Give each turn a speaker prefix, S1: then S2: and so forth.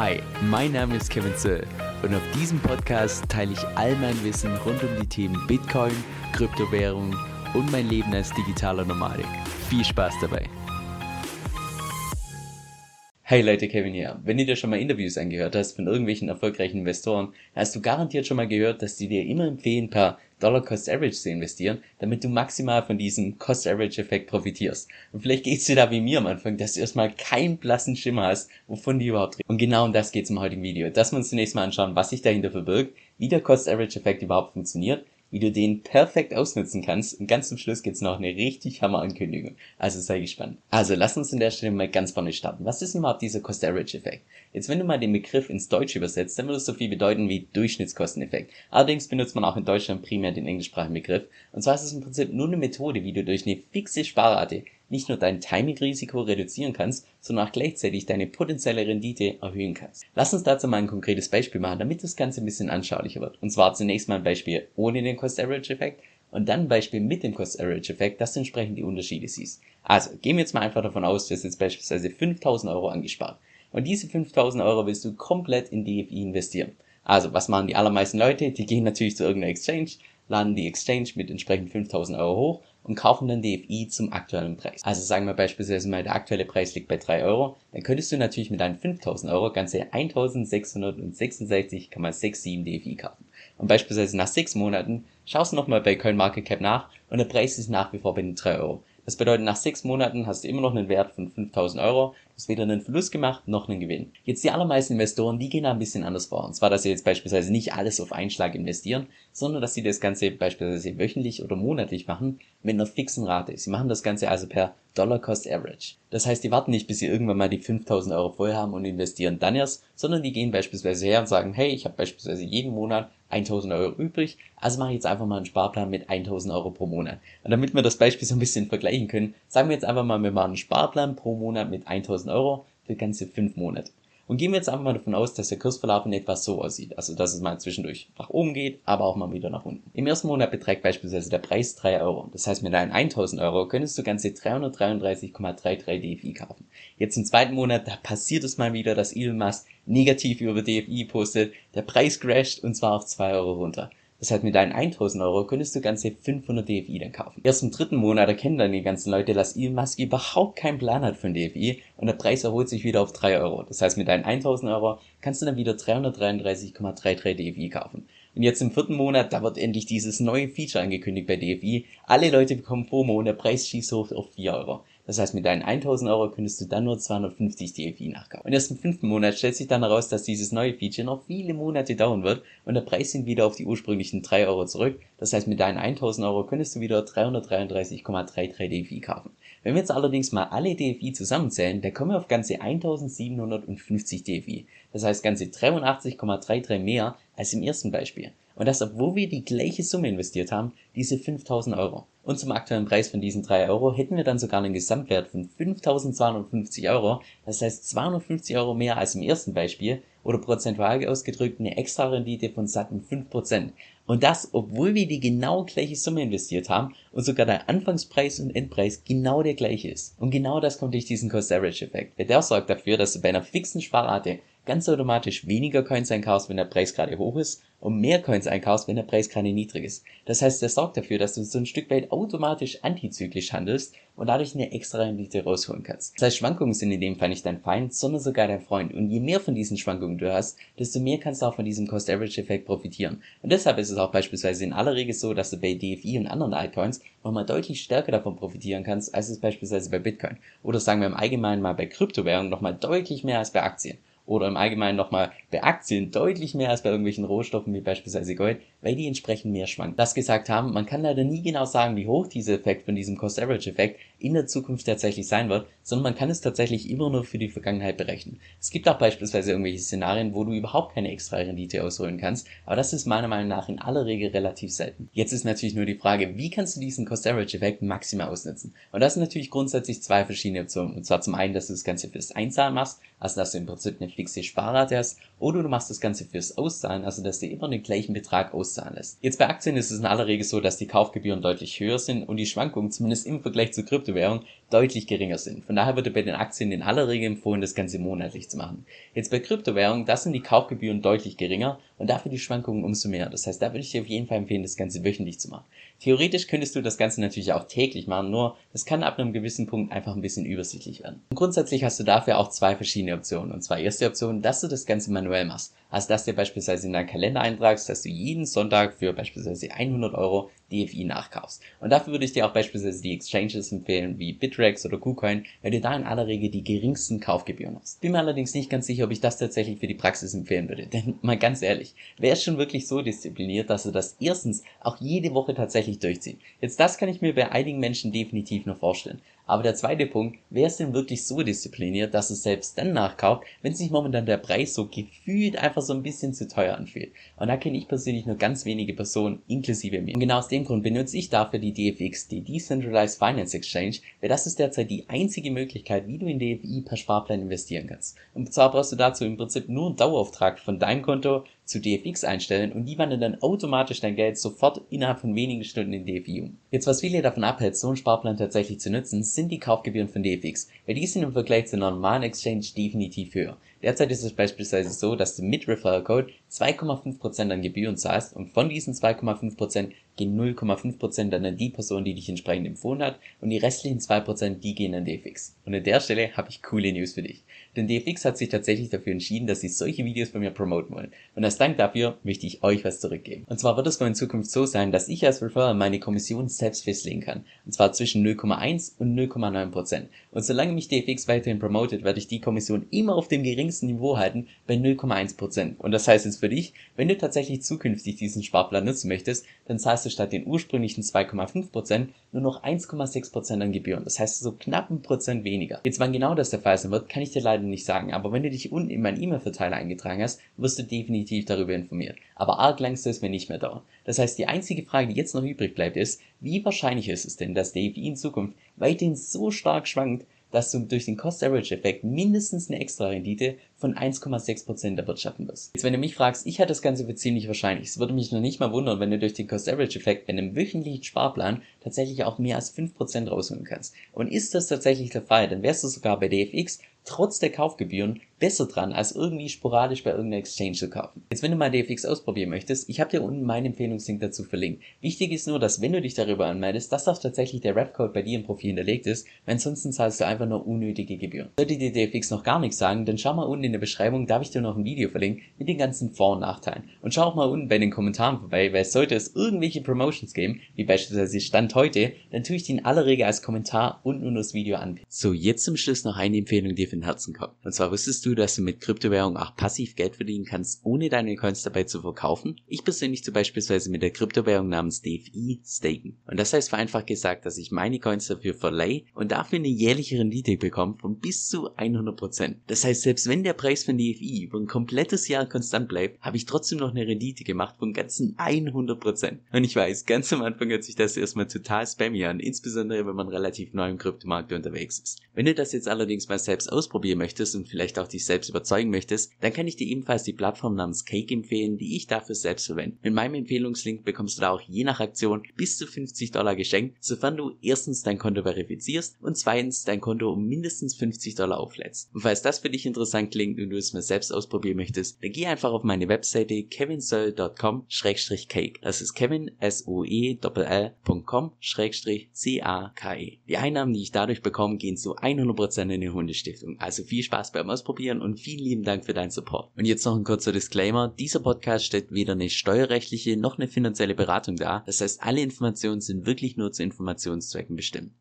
S1: Hi, mein Name ist Kevin Zöll und auf diesem Podcast teile ich all mein Wissen rund um die Themen Bitcoin, Kryptowährung und mein Leben als digitaler Nomadik. Viel Spaß dabei!
S2: Hey Leute, Kevin hier. Wenn du dir schon mal Interviews angehört hast von irgendwelchen erfolgreichen Investoren, hast du garantiert schon mal gehört, dass die dir immer empfehlen, per Dollar Cost Average zu investieren, damit du maximal von diesem Cost Average Effekt profitierst. Und vielleicht geht's dir da wie mir am Anfang, dass du erstmal keinen blassen Schimmer hast, wovon die überhaupt reden. Und genau um das geht's im heutigen Video. Dass wir uns zunächst mal anschauen, was sich dahinter verbirgt, wie der Cost Average Effekt überhaupt funktioniert wie du den perfekt ausnutzen kannst. Und ganz zum Schluss gibt's noch eine richtig Hammer-Ankündigung. Also sei gespannt. Also lass uns an der Stelle mal ganz vorne starten. Was ist überhaupt dieser Cost-Average-Effekt? Jetzt, wenn du mal den Begriff ins Deutsche übersetzt, dann würde es so viel bedeuten wie Durchschnittskosteneffekt. Allerdings benutzt man auch in Deutschland primär den englischsprachigen Begriff. Und zwar ist es im Prinzip nur eine Methode, wie du durch eine fixe Sparrate nicht nur dein Timing-Risiko reduzieren kannst, sondern auch gleichzeitig deine potenzielle Rendite erhöhen kannst. Lass uns dazu mal ein konkretes Beispiel machen, damit das Ganze ein bisschen anschaulicher wird. Und zwar zunächst mal ein Beispiel ohne den Cost-Average-Effekt und dann ein Beispiel mit dem Cost-Average-Effekt, dass du entsprechend die Unterschiede siehst. Also, gehen wir jetzt mal einfach davon aus, du hast jetzt beispielsweise 5000 Euro angespart. Und diese 5000 Euro willst du komplett in DFI investieren. Also, was machen die allermeisten Leute? Die gehen natürlich zu irgendeiner Exchange, laden die Exchange mit entsprechend 5000 Euro hoch und kaufen dann DFI zum aktuellen Preis. Also sagen wir beispielsweise mal, der aktuelle Preis liegt bei 3 Euro, dann könntest du natürlich mit deinen 5000 Euro ganze 1666,67 DFI kaufen. Und beispielsweise nach 6 Monaten schaust du nochmal bei CoinMarketCap nach und der Preis ist nach wie vor bei den 3 Euro. Das bedeutet, nach 6 Monaten hast du immer noch einen Wert von 5000 Euro, du hast weder einen Verlust gemacht noch einen Gewinn. Jetzt die allermeisten Investoren, die gehen da ein bisschen anders vor. Und zwar, dass sie jetzt beispielsweise nicht alles auf einen Schlag investieren, sondern dass sie das Ganze beispielsweise wöchentlich oder monatlich machen mit einer fixen Rate. Sie machen das Ganze also per Dollar Cost Average. Das heißt, die warten nicht, bis sie irgendwann mal die 5000 Euro voll haben und investieren dann erst, sondern die gehen beispielsweise her und sagen, hey, ich habe beispielsweise jeden Monat 1000 Euro übrig, also mache ich jetzt einfach mal einen Sparplan mit 1000 Euro pro Monat. Und damit wir das Beispiel so ein bisschen vergleichen können, sagen wir jetzt einfach mal, wir machen einen Sparplan pro Monat mit 1000 Euro für ganze 5 Monate. Und gehen wir jetzt einfach mal davon aus, dass der Kursverlauf in etwa so aussieht. Also, dass es mal zwischendurch nach oben geht, aber auch mal wieder nach unten. Im ersten Monat beträgt beispielsweise der Preis 3 Euro. Das heißt, mit deinen 1000 Euro könntest du ganze 333,33 DFI kaufen. Jetzt im zweiten Monat, da passiert es mal wieder, dass Elon Musk negativ über DFI postet, der Preis crasht und zwar auf 2 Euro runter. Das heißt, mit deinen 1000 Euro könntest du ganze 500 DFI dann kaufen. Erst im dritten Monat erkennen dann die ganzen Leute, dass Elon Musk überhaupt keinen Plan hat von DFI und der Preis erholt sich wieder auf 3 Euro. Das heißt, mit deinen 1000 Euro kannst du dann wieder 333,33 DFI kaufen. Und jetzt im vierten Monat, da wird endlich dieses neue Feature angekündigt bei DFI. Alle Leute bekommen FOMO und der Preis schießt hoch auf 4 Euro. Das heißt, mit deinen 1000 Euro könntest du dann nur 250 DFI nachkaufen. Und erst im fünften Monat stellt sich dann heraus, dass dieses neue Feature noch viele Monate dauern wird und der Preis sind wieder auf die ursprünglichen 3 Euro zurück. Das heißt, mit deinen 1000 Euro könntest du wieder 333,33 DFI kaufen. Wenn wir jetzt allerdings mal alle DFI zusammenzählen, dann kommen wir auf ganze 1750 DFI. Das heißt ganze 83,33 mehr als im ersten Beispiel. Und das, obwohl wir die gleiche Summe investiert haben, diese 5000 Euro. Und zum aktuellen Preis von diesen 3 Euro hätten wir dann sogar einen Gesamtwert von 5250 Euro. Das heißt 250 Euro mehr als im ersten Beispiel oder prozentual ausgedrückt eine extra Rendite von satten 5%. Und das, obwohl wir die genau gleiche Summe investiert haben und sogar der Anfangspreis und Endpreis genau der gleiche ist. Und genau das kommt durch diesen Cost-Average-Effekt. Der sorgt dafür, dass du bei einer fixen Sparrate ganz automatisch weniger Coins einkaufst, wenn der Preis gerade hoch ist und mehr Coins einkaufst, wenn der Preis gerade niedrig ist. Das heißt, das sorgt dafür, dass du so ein Stück weit automatisch antizyklisch handelst und dadurch eine extra Rendite rausholen kannst. Das heißt, Schwankungen sind in dem Fall nicht dein Feind, sondern sogar dein Freund. Und je mehr von diesen Schwankungen du hast, desto mehr kannst du auch von diesem Cost-Average-Effekt profitieren. Und deshalb ist es auch beispielsweise in aller Regel so, dass du bei DFI und anderen Altcoins nochmal deutlich stärker davon profitieren kannst, als es beispielsweise bei Bitcoin. Oder sagen wir im Allgemeinen mal bei Kryptowährungen nochmal deutlich mehr als bei Aktien oder im Allgemeinen nochmal bei Aktien deutlich mehr als bei irgendwelchen Rohstoffen wie beispielsweise Gold, weil die entsprechend mehr schwanken. Das gesagt haben, man kann leider nie genau sagen, wie hoch dieser Effekt von diesem Cost-Average-Effekt in der Zukunft tatsächlich sein wird, sondern man kann es tatsächlich immer nur für die Vergangenheit berechnen. Es gibt auch beispielsweise irgendwelche Szenarien, wo du überhaupt keine extra Rendite ausholen kannst, aber das ist meiner Meinung nach in aller Regel relativ selten. Jetzt ist natürlich nur die Frage, wie kannst du diesen Cost-Average-Effekt maximal ausnutzen? Und das sind natürlich grundsätzlich zwei verschiedene Optionen. Und zwar zum einen, dass du das Ganze fürs Einzahlen machst, also dass du im Prinzip eine fixe Sparrate hast, oder du machst das Ganze fürs Auszahlen, also dass du immer den gleichen Betrag auszahlen lässt. Jetzt bei Aktien ist es in aller Regel so, dass die Kaufgebühren deutlich höher sind und die Schwankungen, zumindest im Vergleich zur Kryptowährung, deutlich geringer sind. Von daher würde bei den Aktien in aller Regel empfohlen, das Ganze monatlich zu machen. Jetzt bei Kryptowährungen, da sind die Kaufgebühren deutlich geringer und dafür die Schwankungen umso mehr. Das heißt, da würde ich dir auf jeden Fall empfehlen, das Ganze wöchentlich zu machen. Theoretisch könntest du das Ganze natürlich auch täglich machen, nur das kann ab einem gewissen Punkt einfach ein bisschen übersichtlich werden. Und grundsätzlich hast du dafür auch zwei verschiedene Optionen. Und zwar erste Option, dass du das Ganze manuell machst. Also dass du beispielsweise in deinen Kalender eintragst, dass du jeden Sonntag für beispielsweise 100 Euro DFI nachkaufst. Und dafür würde ich dir auch beispielsweise die Exchanges empfehlen, wie Bitrex oder KuCoin, weil du da in aller Regel die geringsten Kaufgebühren hast. Bin mir allerdings nicht ganz sicher, ob ich das tatsächlich für die Praxis empfehlen würde. Denn mal ganz ehrlich, wer ist schon wirklich so diszipliniert, dass er das erstens auch jede Woche tatsächlich durchzieht? Jetzt das kann ich mir bei einigen Menschen definitiv noch vorstellen. Aber der zweite Punkt, wer ist denn wirklich so diszipliniert, dass es selbst dann nachkauft, wenn sich momentan der Preis so gefühlt einfach so ein bisschen zu teuer anfühlt? Und da kenne ich persönlich nur ganz wenige Personen, inklusive mir. Und genau aus dem Grund benutze ich dafür die DFX, die Decentralized Finance Exchange, weil das ist derzeit die einzige Möglichkeit, wie du in DFI per Sparplan investieren kannst. Und zwar brauchst du dazu im Prinzip nur einen Dauerauftrag von deinem Konto zu DFX einstellen und die wandeln dann automatisch dein Geld sofort innerhalb von wenigen Stunden in DFI um. Jetzt was viele davon abhält, so einen Sparplan tatsächlich zu nutzen, sind die Kaufgebühren von DFX, weil die sind im Vergleich zu normalen Exchange definitiv höher. Derzeit ist es beispielsweise so, dass du mit Referral Code 2,5% an Gebühren zahlst und von diesen 2,5% gehen 0,5% dann an die Person, die dich entsprechend empfohlen hat und die restlichen 2% die gehen an DFX. Und an der Stelle habe ich coole News für dich. Denn DFX hat sich tatsächlich dafür entschieden, dass sie solche Videos bei mir promoten wollen. Und als Dank dafür möchte ich euch was zurückgeben. Und zwar wird es wohl in Zukunft so sein, dass ich als Referral meine Kommission selbst festlegen kann. Und zwar zwischen 0,1 und 0,9%. Und solange mich DFX weiterhin promotet, werde ich die Kommission immer auf dem geringsten Niveau halten bei 0,1%. Und das heißt jetzt für dich, wenn du tatsächlich zukünftig diesen Sparplan nutzen möchtest, dann zahlst du statt den ursprünglichen 2,5% nur noch 1,6% an Gebühren. Das heißt so knapp ein Prozent weniger. Jetzt wann genau das der Fall sein wird, kann ich dir leider nicht sagen, aber wenn du dich unten in meinen E-Mail-Verteiler eingetragen hast, wirst du definitiv darüber informiert. Aber arg lang soll es mir nicht mehr dauern. Das heißt, die einzige Frage, die jetzt noch übrig bleibt, ist, wie wahrscheinlich ist es denn, dass der in Zukunft weiterhin so stark schwankt, dass du durch den Cost-Average-Effekt mindestens eine extra Rendite von 1,6% erwirtschaften wirst. Jetzt, wenn du mich fragst, ich halte das Ganze für ziemlich wahrscheinlich. Es würde mich noch nicht mal wundern, wenn du durch den Cost-Average-Effekt bei einem wöchentlichen Sparplan tatsächlich auch mehr als 5% rausholen kannst. Und ist das tatsächlich der Fall, dann wärst du sogar bei DFX trotz der Kaufgebühren besser dran, als irgendwie sporadisch bei irgendeiner Exchange zu kaufen. Jetzt, wenn du mal DFX ausprobieren möchtest, ich habe dir unten meinen Empfehlungslink dazu verlinkt. Wichtig ist nur, dass wenn du dich darüber anmeldest, dass auch tatsächlich der Ref-Code bei dir im Profil hinterlegt ist, weil ansonsten zahlst du einfach nur unnötige Gebühren. Sollte dir DFX noch gar nichts sagen, dann schau mal unten in der Beschreibung, da habe ich dir noch ein Video verlinkt mit den ganzen Vor- und Nachteilen. Und schau auch mal unten bei den Kommentaren vorbei, weil sollte es irgendwelche Promotions geben, wie beispielsweise Stand heute, dann tue ich die in aller Regel als Kommentar unten unter das Video an. So, jetzt zum Schluss noch eine Empfehlung, die für den Herzen kommt. Und zwar wusstest du, dass du mit Kryptowährung auch passiv Geld verdienen kannst, ohne deine Coins dabei zu verkaufen? Ich persönlich zum beispielsweise mit der Kryptowährung namens DFI staken. Und das heißt vereinfacht gesagt, dass ich meine Coins dafür verleihe und dafür eine jährliche Rendite bekomme von bis zu 100%. Das heißt, selbst wenn der Preis von DFI über ein komplettes Jahr konstant bleibt, habe ich trotzdem noch eine Rendite gemacht von ganzen 100%. Und ich weiß, ganz am Anfang hört sich das erstmal total spammy an, insbesondere wenn man relativ neu im Kryptomarkt unterwegs ist. Wenn du das jetzt allerdings mal selbst ausprobieren möchtest und vielleicht auch dich selbst überzeugen möchtest, dann kann ich dir ebenfalls die Plattform namens Cake empfehlen, die ich dafür selbst verwende. In meinem Empfehlungslink bekommst du da auch je nach Aktion bis zu 50 Dollar geschenkt, sofern du erstens dein Konto verifizierst und zweitens dein Konto um mindestens 50 Dollar auflädst. Und falls das für dich interessant klingt und du es mal selbst ausprobieren möchtest, dann geh einfach auf meine Webseite kevinsoe.com-cake. Das ist kevin, s o e l.com C-A-K-E. Die Einnahmen, die ich dadurch bekomme, gehen zu 100% in die Hundestiftung. Also viel Spaß beim Ausprobieren und vielen lieben Dank für deinen Support. Und jetzt noch ein kurzer Disclaimer. Dieser Podcast stellt weder eine steuerrechtliche noch eine finanzielle Beratung dar. Das heißt, alle Informationen sind wirklich nur zu Informationszwecken bestimmt.